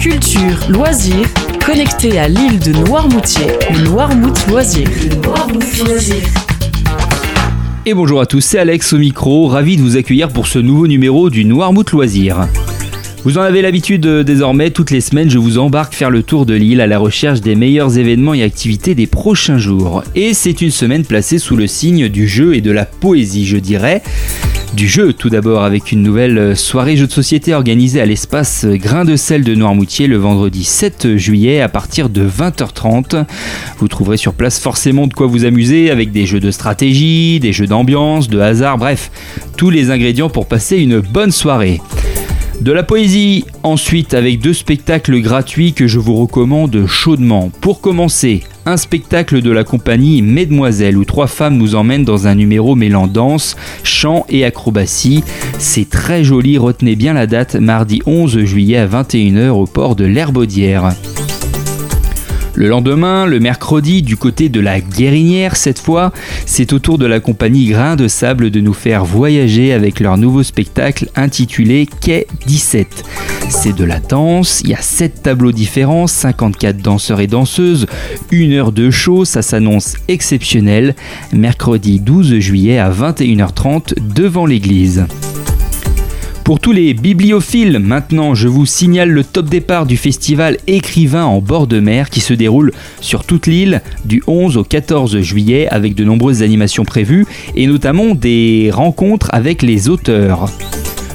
Culture, loisirs, connecté à l'île de Noirmoutier, le Noirmout Loisirs. Et bonjour à tous, c'est Alex au micro, ravi de vous accueillir pour ce nouveau numéro du Noirmout Loisirs. Vous en avez l'habitude euh, désormais, toutes les semaines je vous embarque faire le tour de l'île à la recherche des meilleurs événements et activités des prochains jours. Et c'est une semaine placée sous le signe du jeu et de la poésie je dirais. Du jeu tout d'abord avec une nouvelle euh, soirée jeu de société organisée à l'espace euh, Grain de sel de Noirmoutier le vendredi 7 juillet à partir de 20h30. Vous trouverez sur place forcément de quoi vous amuser avec des jeux de stratégie, des jeux d'ambiance, de hasard, bref, tous les ingrédients pour passer une bonne soirée. De la poésie ensuite avec deux spectacles gratuits que je vous recommande chaudement. Pour commencer, un spectacle de la compagnie Mesdemoiselles où trois femmes nous emmènent dans un numéro mêlant danse, chant et acrobatie. C'est très joli, retenez bien la date, mardi 11 juillet à 21h au port de l'Herbaudière. Le lendemain, le mercredi, du côté de la Guérinière cette fois, c'est au tour de la compagnie Grain de Sable de nous faire voyager avec leur nouveau spectacle intitulé Quai 17. C'est de la danse, il y a 7 tableaux différents, 54 danseurs et danseuses, une heure de show, ça s'annonce exceptionnel, mercredi 12 juillet à 21h30 devant l'église. Pour tous les bibliophiles, maintenant, je vous signale le top départ du festival Écrivain en bord de mer qui se déroule sur toute l'île du 11 au 14 juillet avec de nombreuses animations prévues et notamment des rencontres avec les auteurs.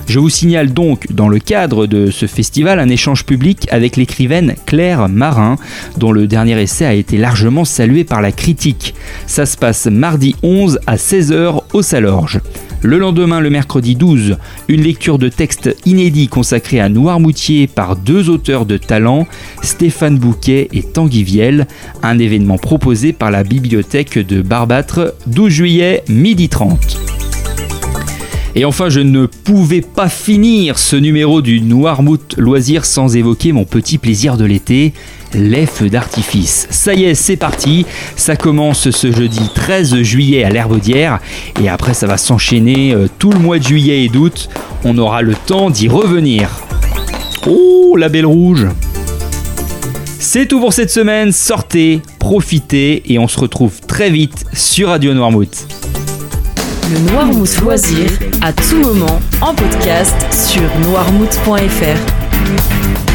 Je vous signale donc dans le cadre de ce festival un échange public avec l'écrivaine Claire Marin, dont le dernier essai a été largement salué par la critique. Ça se passe mardi 11 à 16h au Salorge. Le lendemain, le mercredi 12, une lecture de texte inédit consacrée à Noirmoutier par deux auteurs de talent, Stéphane Bouquet et Tanguy Viel, un événement proposé par la bibliothèque de Barbâtre, 12 juillet, midi 30. Et enfin, je ne pouvais pas finir ce numéro du Noirmouth Loisir sans évoquer mon petit plaisir de l'été, les d'artifice. Ça y est, c'est parti. Ça commence ce jeudi 13 juillet à l'Herbaudière et après ça va s'enchaîner euh, tout le mois de juillet et d'août. On aura le temps d'y revenir. Oh, la belle rouge. C'est tout pour cette semaine. Sortez, profitez et on se retrouve très vite sur Radio Noirmouth. Le Noirmouth Loisir, à tout moment, en podcast sur noirmouth.fr.